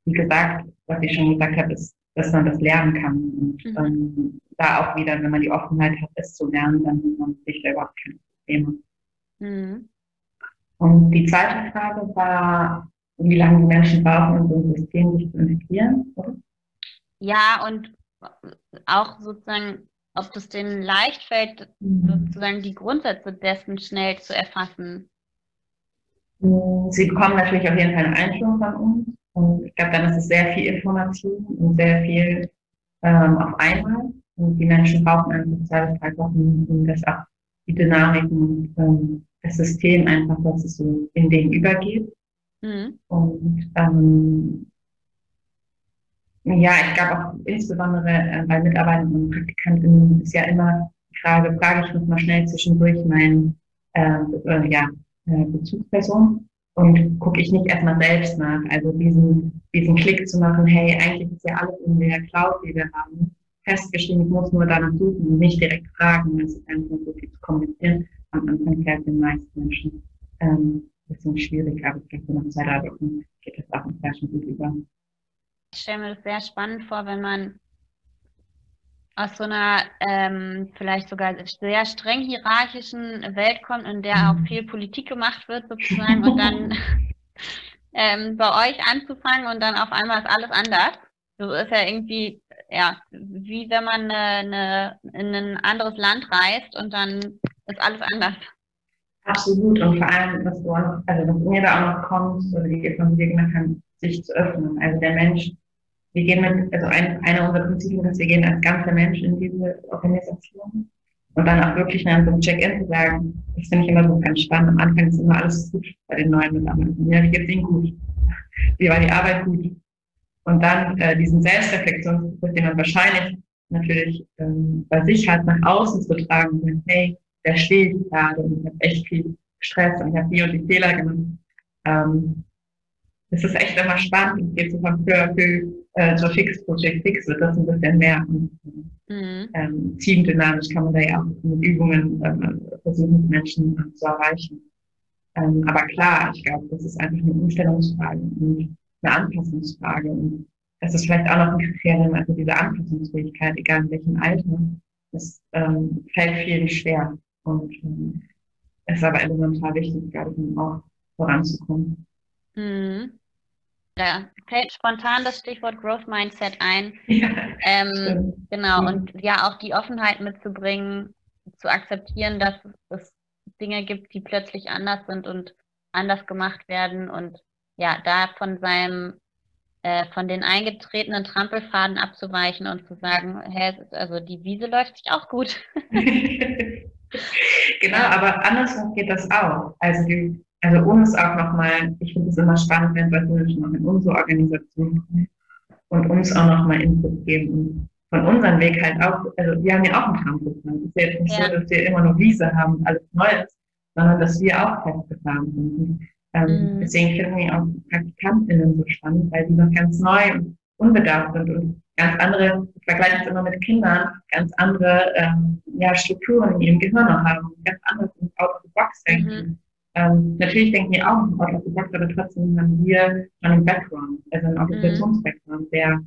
wie gesagt, was ich schon gesagt habe, ist, dass man das lernen kann. Und mhm. ähm, da auch wieder, wenn man die Offenheit hat, es zu lernen, dann hat man sich überhaupt keine Probleme. Mhm. Und die zweite Frage war, wie lange die Menschen brauchen, um so ein System sich zu integrieren, oder? Ja, und auch sozusagen, ob es denen leicht fällt, mhm. sozusagen die Grundsätze dessen schnell zu erfassen. Sie bekommen natürlich auf jeden Fall eine Einführung von uns. Und ich glaube, dann ist es sehr viel Information und sehr viel ähm, auf einmal. Und die Menschen brauchen einfach zwei bis drei Wochen, um das auch die Dynamiken, ähm, das System einfach, dass es so in denen übergeht. Mhm. Und ähm, ja, ich glaube auch insbesondere äh, bei Mitarbeitern und Praktikanten ist ja immer die Frage, frage ich mich mal schnell zwischendurch meinen äh, äh, ja, äh, Bezugsperson und gucke ich nicht erstmal selbst nach. Also diesen, diesen Klick zu machen, hey, eigentlich ist ja alles in der Cloud, die wir haben, festgeschrieben, ich muss nur danach suchen und nicht direkt fragen, es ist einfach so viel zu kommunizieren. Am Anfang fällt den meisten Menschen ähm, ein bisschen schwierig, aber ich glaube, nach zwei, drei Wochen geht das auch inzwischen gut über. Ich stelle mir das sehr spannend vor, wenn man aus so einer ähm, vielleicht sogar sehr streng hierarchischen Welt kommt, in der auch viel Politik gemacht wird sozusagen und dann ähm, bei euch anzufangen und dann auf einmal ist alles anders. So ist ja irgendwie, ja, wie wenn man eine, eine, in ein anderes Land reist und dann ist alles anders. Absolut und vor allem, was, du also was mir da auch noch kommt, oder die Familie gemacht haben, sich zu öffnen. Also der Mensch wir gehen mit, also ein, einer unserer Prinzipien ist, wir gehen als ganzer Mensch in diese Organisation. Und dann auch wirklich nach so einem Check-in zu sagen, das finde ich immer so ganz spannend. Am Anfang ist immer alles gut bei den neuen Mitarbeitern. Ja, wie geht's Ihnen gut? Wie war die Arbeit gut? Und dann äh, diesen Selbstreflexionsprozess, den man wahrscheinlich natürlich ähm, bei sich hat, nach außen zu tragen. Und, hey, da stehe ich gerade und ich habe echt viel Stress und ich habe die und die Fehler gemacht. Ähm, das ist echt immer spannend. Es geht so à peu äh, so fix, Project Fix wird das ein bisschen mehr. Mhm. ähm, teamdynamisch kann man da ja auch mit Übungen ähm, versuchen, Menschen äh, zu erreichen. Ähm, aber klar, ich glaube, das ist einfach eine Umstellungsfrage und eine Anpassungsfrage. Und das ist vielleicht auch noch ein Kriterium, also diese Anpassungsfähigkeit, egal in welchem Alter, das ähm, fällt vielen schwer. Und ähm, ist aber elementar wichtig, glaube ich, um auch voranzukommen. Mhm. Da fällt spontan das Stichwort Growth Mindset ein. Ja, ähm, genau, und ja, auch die Offenheit mitzubringen, zu akzeptieren, dass es Dinge gibt, die plötzlich anders sind und anders gemacht werden und ja, da von seinem, äh, von den eingetretenen Trampelfaden abzuweichen und zu sagen, hey, also die Wiese läuft sich auch gut. genau, aber andersrum geht das auch. Also die, also uns auch nochmal, ich finde es immer spannend, wenn solche Menschen noch in unsere Organisation kommen und uns auch nochmal Input geben und von unserem Weg halt auch, also wir haben ja auch einen Trampelplan. Es ist ja jetzt nicht ja. so, dass wir immer nur Wiese haben und alles Neues, sondern dass wir auch festgefahren sind. Und, ähm, mhm. Deswegen finden wir auch PraktikantInnen so spannend, weil die noch ganz neu und unbedarft sind und ganz andere vergleiche es immer mit Kindern, ganz andere ähm, ja, Strukturen in ihrem Gehirn noch haben, ganz anders out of the box denken. Mhm. Ähm, natürlich denken wir auch out of the box, aber trotzdem haben wir schon einen Background, also einen Organisationsbackground, der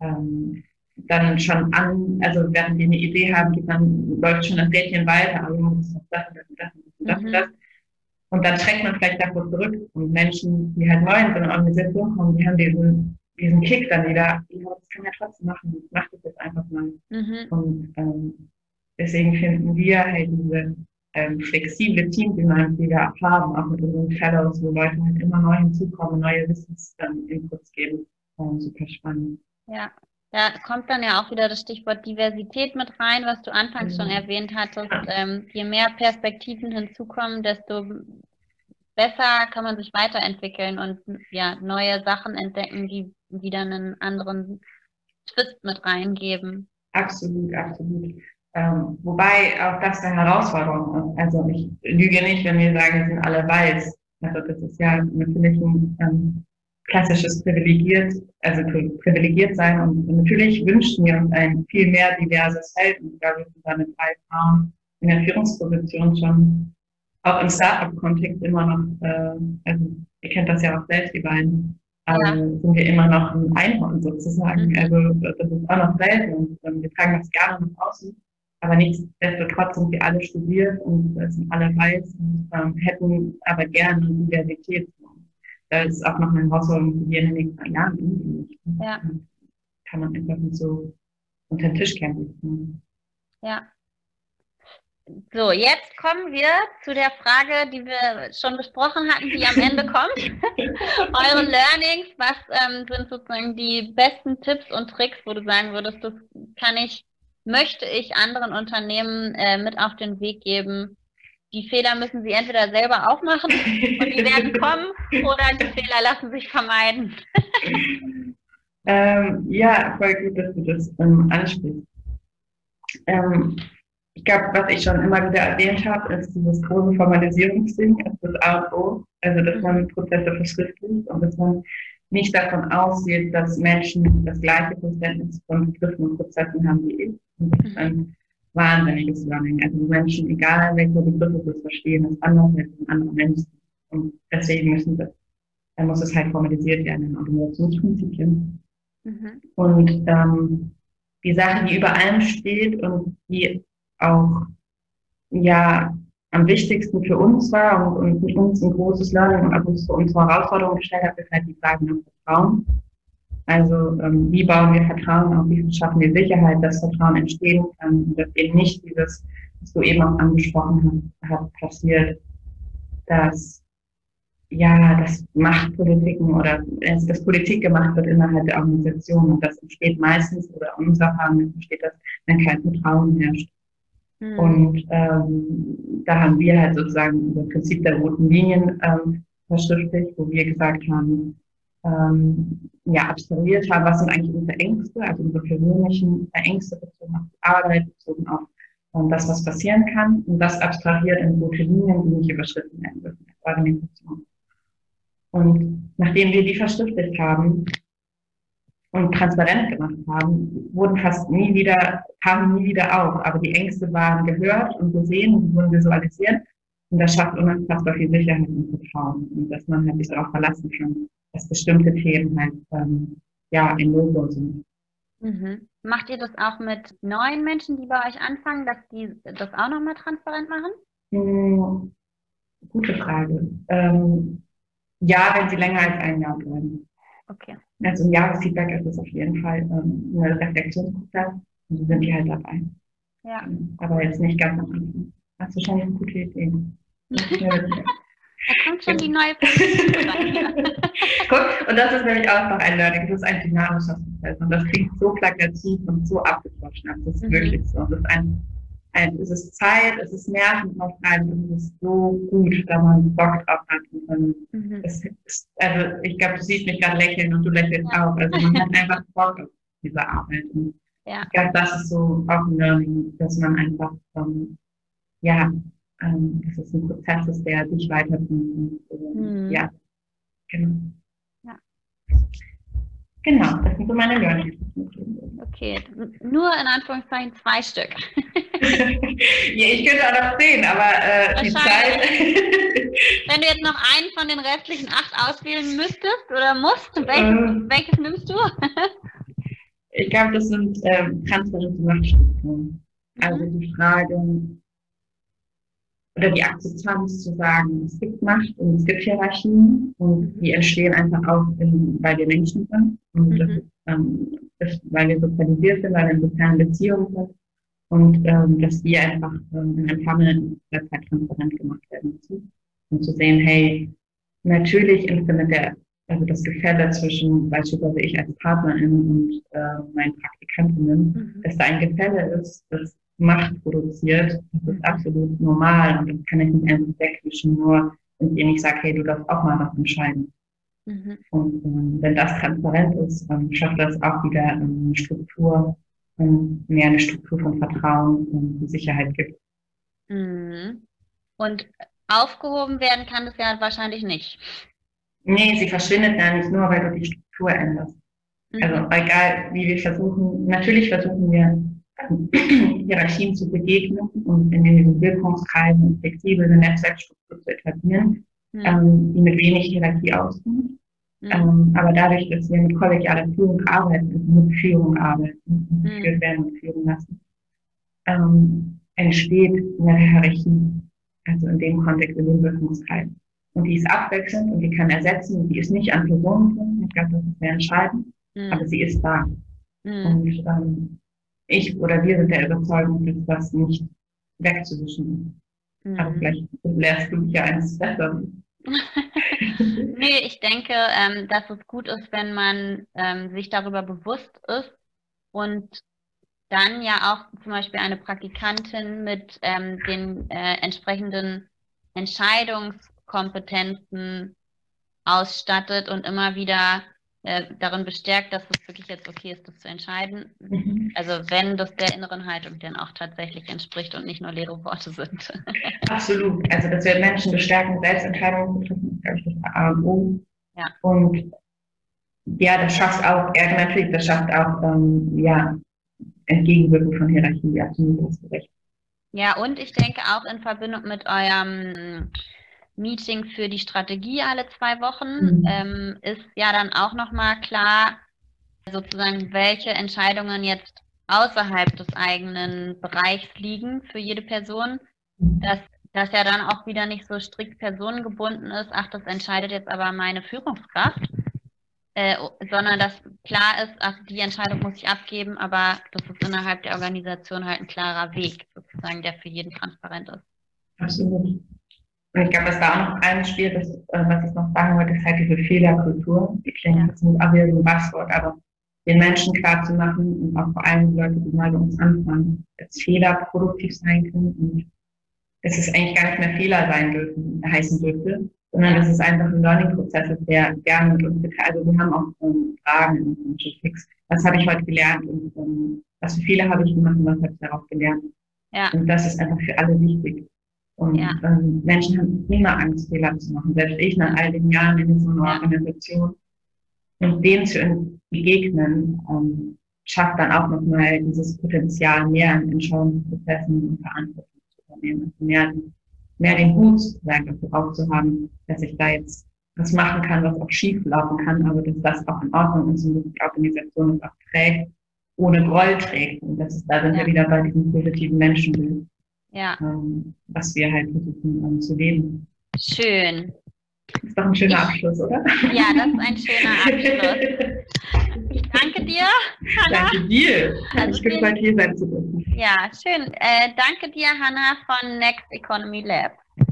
ähm, dann schon an, also während wir eine Idee haben, geht dann, läuft schon das Rädchen weiter, aber man muss das und das und das und das und das. Und dann schreckt man vielleicht davor zurück. Und Menschen, die halt neu in so eine Organisation kommen, die haben diesen, diesen Kick dann wieder, ja, das kann ja trotzdem machen, ich mach das jetzt einfach mal. Mhm. Und ähm, deswegen finden wir halt diese ähm, flexible Teamdynamik, die wir haben, auch mit unseren Fellows, wo Leute halt immer neu hinzukommen, neue Wissensinputs geben, ähm, super spannend. Ja, da kommt dann ja auch wieder das Stichwort Diversität mit rein, was du anfangs mhm. schon erwähnt hattest. Ähm, je mehr Perspektiven hinzukommen, desto besser kann man sich weiterentwickeln und ja, neue Sachen entdecken, die wieder einen anderen Twist mit reingeben. Absolut, absolut. Ähm, wobei auch das eine Herausforderung ist. Also ich lüge nicht, wenn wir sagen, wir sind alle weiß. Also das ist ja natürlich ein ähm, klassisches privilegiert, also privilegiert sein. Und natürlich wünschten wir uns ein viel mehr diverses Feld. Und ich glaube, wir sind da mit drei Frauen in der Führungsposition schon auch im Startup-Kontext immer noch, äh, also ihr kennt das ja auch selbst, die beiden, äh, ja. sind wir immer noch ein Einhorn sozusagen. Mhm. Also das ist auch noch selten und äh, wir tragen das gerne nach außen. Aber nichtsdestotrotz sind wir alle studiert und sind alle weiß und ähm, hätten aber gerne Diversität da ist auch noch eine Herausforderung, die wir in den nächsten Jahren irgendwie ja. kann man einfach nicht so unter den Tisch kämpfen. Ja. So, jetzt kommen wir zu der Frage, die wir schon besprochen hatten, die am Ende kommt. Eure Learnings, was ähm, sind sozusagen die besten Tipps und Tricks, wo du sagen würdest, das kann ich, möchte ich anderen Unternehmen äh, mit auf den Weg geben, die Fehler müssen sie entweder selber auch machen und die werden kommen oder die Fehler lassen sich vermeiden. ähm, ja, voll gut, dass du das ähm, ansprichst. Ähm, ich glaube, was ich schon immer wieder erwähnt habe, ist dieses große Formalisierungsding, ist das A und O. Also, dass man Prozesse verschriftlicht und dass man nicht davon ausgeht, dass Menschen das gleiche Verständnis von Begriffen und Prozessen haben wie ich. Das mhm wahnsinniges Learning. Also Menschen, egal welche Begriffe sie verstehen, ist anders als ein anderer Mensch. Und deswegen müssen wir, dann muss es halt formalisiert werden in Organisationsprinzipien. Mhm. Und ähm, die Sache, die über allem steht und die auch ja am wichtigsten für uns war und, und für uns ein großes Learning und auch für uns Herausforderung gestellt hat, ist halt die Frage nach Vertrauen. Also ähm, wie bauen wir Vertrauen auf, wie schaffen wir Sicherheit, dass Vertrauen entstehen kann und dass eben nicht dieses, was du eben auch angesprochen hast, passiert, dass ja, dass Machtpolitiken oder dass, dass Politik gemacht wird innerhalb der Organisation und das entsteht meistens oder unserer Erfahrung entsteht das, wenn kein Vertrauen herrscht. Mhm. Und ähm, da haben wir halt sozusagen das Prinzip der roten Linien ähm, verschriftlicht, wo wir gesagt haben, ähm, ja, abstrahiert haben, was sind eigentlich unsere Ängste, also unsere persönlichen Ängste bezogen auf die Arbeit, bezogen auf ähm, das, was passieren kann, und das abstrahiert in rote Linien, die nicht überschritten werden dürfen, Organisation. Und nachdem wir die verschriftlicht haben und transparent gemacht haben, wurden fast nie wieder, kamen nie wieder auf, aber die Ängste waren gehört und gesehen und wurden visualisiert. Und das schafft unfassbar viel Sicherheit und Vertrauen. Und dass man halt sich darauf verlassen kann, dass bestimmte Themen halt ähm, ja in Logo sind. Mhm. Macht ihr das auch mit neuen Menschen, die bei euch anfangen, dass die das auch nochmal transparent machen? Hm, gute Frage. Ähm, ja, wenn sie länger als ein Jahr bleiben. Okay. Also ein Jahresfeedback ist es auf jeden Fall ähm, eine Reflexionsprozess und sind die halt dabei. Ja. Aber jetzt nicht ganz am Anfang. Das ist wahrscheinlich eine gute Idee. Da kommt schon die neue Perspektive Guck, und das ist nämlich auch noch ein Learning. Das ist ein dynamischer Prozess. Und das klingt so plakativ und so abgedroschen. Das ist mhm. wirklich so. Das ist ein, ein, es ist Zeit, es ist Nervenaufreibend und es ist so gut, wenn man Bock drauf hat. Und mhm. ist, also ich glaube, du siehst mich gerade lächeln und du lächelst ja. auch. Also man hat einfach Bock auf diese Arbeit. Und ja. Ich glaube, das ist so auch ein Learning, dass man einfach, ähm, ja, ähm, es ein Prozess ist, der dich weiterbringt. Mhm. Ja, genau. Ja. Genau, das sind so meine Learnings. Okay, nur in Anführungszeichen zwei Stück. ja, ich könnte auch noch zehn, aber äh, die Zeit. Wenn du jetzt noch einen von den restlichen acht auswählen müsstest oder musst, welches, ähm, welches nimmst du? ich glaube, das sind ähm, transparente Machtstrukturen. Also mhm. die Frage oder die Akzeptanz zu sagen, es gibt Macht und es gibt Hierarchien und die entstehen einfach auch, in, weil wir Menschen sind und mhm. das ähm, das, weil wir sozialisiert sind, weil wir in sozialen Beziehungen sind und ähm, dass die einfach ähm, in Empfangen der Zeit transparent gemacht werden müssen. Und zu sehen, hey, natürlich empfindet der, also das Gefälle zwischen beispielsweise ich als Partnerin und äh, meinen Praktikantinnen, mhm. dass da ein Gefälle ist, das Macht produziert, das ist absolut normal und das kann ich nicht einfach wegwischen, nur indem ich sage, hey, du darfst auch mal was entscheiden. Mhm. Und ähm, wenn das transparent ist, dann schafft das auch wieder ähm, eine Struktur, ähm, mehr eine Struktur von Vertrauen und Sicherheit gibt. Mhm. Und aufgehoben werden kann das ja wahrscheinlich nicht. Nee, sie verschwindet ja nicht nur, weil du die Struktur änderst. Mhm. Also egal, wie wir versuchen, natürlich versuchen wir Hierarchien zu begegnen und in den Wirkungskreisen eine Netzwerkstruktur zu etablieren, mhm. ähm, die mit wenig Hierarchie auskommt. Mhm. Ähm, aber dadurch, dass wir mit kollegialer Führung arbeiten, also mit Führung arbeiten, mhm. geführt werden und führen lassen, ähm, entsteht eine Hierarchie, also in dem Kontext, in dem Wirkungskreis. Und die ist abwechselnd und die kann ersetzen und die ist nicht an Personen drin. Ich glaube, das ist sehr entscheidend, mhm. aber sie ist da. Mhm. Und ähm, ich oder wir sind der Überzeugung, dass das nicht wegzuwischen. Mhm. Aber vielleicht lehrst du mich ja eines Besseren. nee, ich denke, ähm, dass es gut ist, wenn man ähm, sich darüber bewusst ist und dann ja auch zum Beispiel eine Praktikantin mit ähm, den äh, entsprechenden Entscheidungskompetenzen ausstattet und immer wieder äh, darin bestärkt, dass es wirklich jetzt okay ist, das zu entscheiden. Mhm. Also wenn das der inneren Haltung dann auch tatsächlich entspricht und nicht nur leere Worte sind. Absolut. Also dass wir Menschen bestärken, Selbstentscheidungen zu treffen, glaube ich, das A und O. Ja. Und ja, das schafft auch, ja, natürlich, das schafft auch, ähm, ja, Entgegenwirken von Hierarchie, absolut, hast du recht. Ja, und ich denke auch in Verbindung mit eurem Meeting für die Strategie alle zwei Wochen, mhm. ähm, ist ja dann auch nochmal klar, sozusagen, welche Entscheidungen jetzt außerhalb des eigenen Bereichs liegen für jede Person, dass das ja dann auch wieder nicht so strikt personengebunden ist, ach, das entscheidet jetzt aber meine Führungskraft, äh, sondern dass klar ist, ach, die Entscheidung muss ich abgeben, aber das ist innerhalb der Organisation halt ein klarer Weg, sozusagen, der für jeden transparent ist. Absolut. Und ich glaube, was da auch noch einspielt, das, äh, was ich noch sagen wollte, ist halt diese Fehlerkultur. Die klingt jetzt nicht auch wieder so ein Buzzword, aber den Menschen klar zu machen und auch vor allem die Leute, die mal bei uns anfangen, dass Fehler produktiv sein können und dass es eigentlich gar nicht mehr Fehler sein dürfen, heißen dürfte, sondern dass es einfach ein Learning-Prozess ist, der gerne mit uns geteilt Also wir haben auch ähm, Fragen in unserem Fix. Was habe ich heute gelernt und ähm, was für Fehler habe ich gemacht und was habe ich darauf gelernt? Ja. Und das ist einfach für alle wichtig. Und ja. ähm, Menschen haben immer Angst, Fehler zu machen. Selbst ich nach all den Jahren in so einer. Organisation. Und dem zu begegnen, ähm, schafft dann auch nochmal dieses Potenzial, mehr an Entscheidungsprozessen und Verantwortung zu übernehmen. Also mehr, mehr den Mut sozusagen dafür aufzuhaben, dass ich da jetzt was machen kann, was auch schief laufen kann, aber dass das auch in Ordnung ist und dass die Organisation es auch trägt, ohne Groll trägt. Und das ist, da sind wir wieder bei diesem positiven Menschenbild ja. ähm, was wir halt versuchen um, zu leben. Schön. Das ist doch ein schöner ich, Abschluss, oder? Ja, das ist ein schöner Abschluss. Ich danke dir, Hanna. Danke dir. Also ich bin heute hier sein zu dürfen. Ja, schön. Äh, danke dir, Hanna von Next Economy Lab.